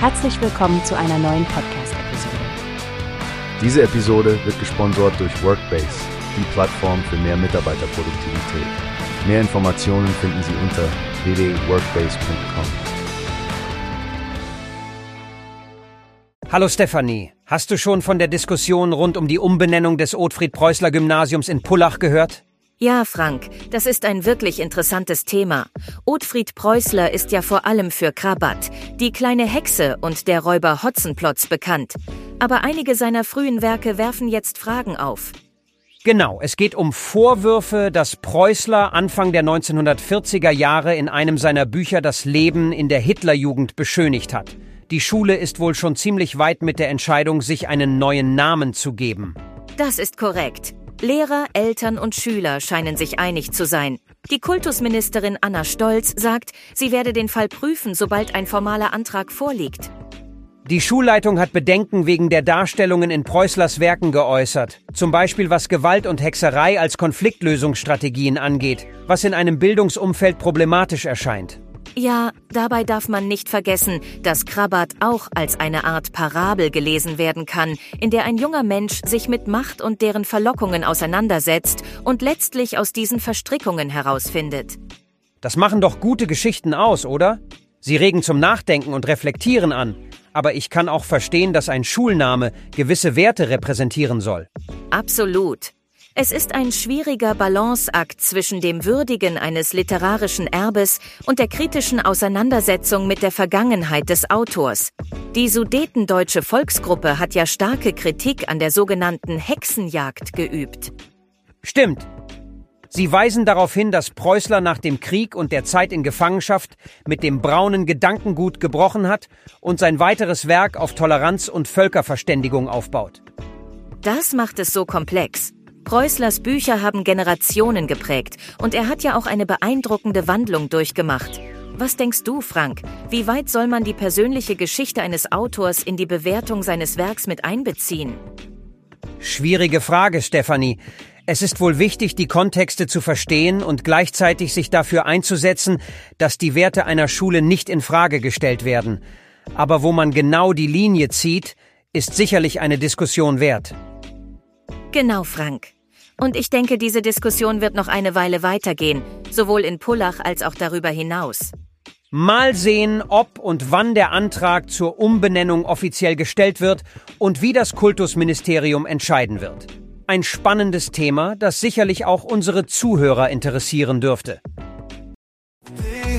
Herzlich willkommen zu einer neuen Podcast-Episode. Diese Episode wird gesponsert durch Workbase, die Plattform für mehr Mitarbeiterproduktivität. Mehr Informationen finden Sie unter www.workbase.com. Hallo Stefanie, hast du schon von der Diskussion rund um die Umbenennung des Ottfried-Preußler-Gymnasiums in Pullach gehört? Ja, Frank, das ist ein wirklich interessantes Thema. Ottfried Preußler ist ja vor allem für Krabat, die kleine Hexe und der Räuber Hotzenplotz bekannt. Aber einige seiner frühen Werke werfen jetzt Fragen auf. Genau, es geht um Vorwürfe, dass Preußler Anfang der 1940er Jahre in einem seiner Bücher das Leben in der Hitlerjugend beschönigt hat. Die Schule ist wohl schon ziemlich weit mit der Entscheidung, sich einen neuen Namen zu geben. Das ist korrekt. Lehrer, Eltern und Schüler scheinen sich einig zu sein. Die Kultusministerin Anna Stolz sagt, sie werde den Fall prüfen, sobald ein formaler Antrag vorliegt. Die Schulleitung hat Bedenken wegen der Darstellungen in Preußlers Werken geäußert. Zum Beispiel was Gewalt und Hexerei als Konfliktlösungsstrategien angeht, was in einem Bildungsumfeld problematisch erscheint. Ja, dabei darf man nicht vergessen, dass Krabat auch als eine Art Parabel gelesen werden kann, in der ein junger Mensch sich mit Macht und deren Verlockungen auseinandersetzt und letztlich aus diesen Verstrickungen herausfindet. Das machen doch gute Geschichten aus, oder? Sie regen zum Nachdenken und Reflektieren an. Aber ich kann auch verstehen, dass ein Schulname gewisse Werte repräsentieren soll. Absolut. Es ist ein schwieriger Balanceakt zwischen dem Würdigen eines literarischen Erbes und der kritischen Auseinandersetzung mit der Vergangenheit des Autors. Die Sudetendeutsche Volksgruppe hat ja starke Kritik an der sogenannten Hexenjagd geübt. Stimmt. Sie weisen darauf hin, dass Preußler nach dem Krieg und der Zeit in Gefangenschaft mit dem braunen Gedankengut gebrochen hat und sein weiteres Werk auf Toleranz und Völkerverständigung aufbaut. Das macht es so komplex. Preußlers Bücher haben Generationen geprägt und er hat ja auch eine beeindruckende Wandlung durchgemacht. Was denkst du, Frank? Wie weit soll man die persönliche Geschichte eines Autors in die Bewertung seines Werks mit einbeziehen? Schwierige Frage, Stefanie. Es ist wohl wichtig, die Kontexte zu verstehen und gleichzeitig sich dafür einzusetzen, dass die Werte einer Schule nicht in Frage gestellt werden. Aber wo man genau die Linie zieht, ist sicherlich eine Diskussion wert. Genau, Frank. Und ich denke, diese Diskussion wird noch eine Weile weitergehen, sowohl in Pullach als auch darüber hinaus. Mal sehen, ob und wann der Antrag zur Umbenennung offiziell gestellt wird und wie das Kultusministerium entscheiden wird. Ein spannendes Thema, das sicherlich auch unsere Zuhörer interessieren dürfte.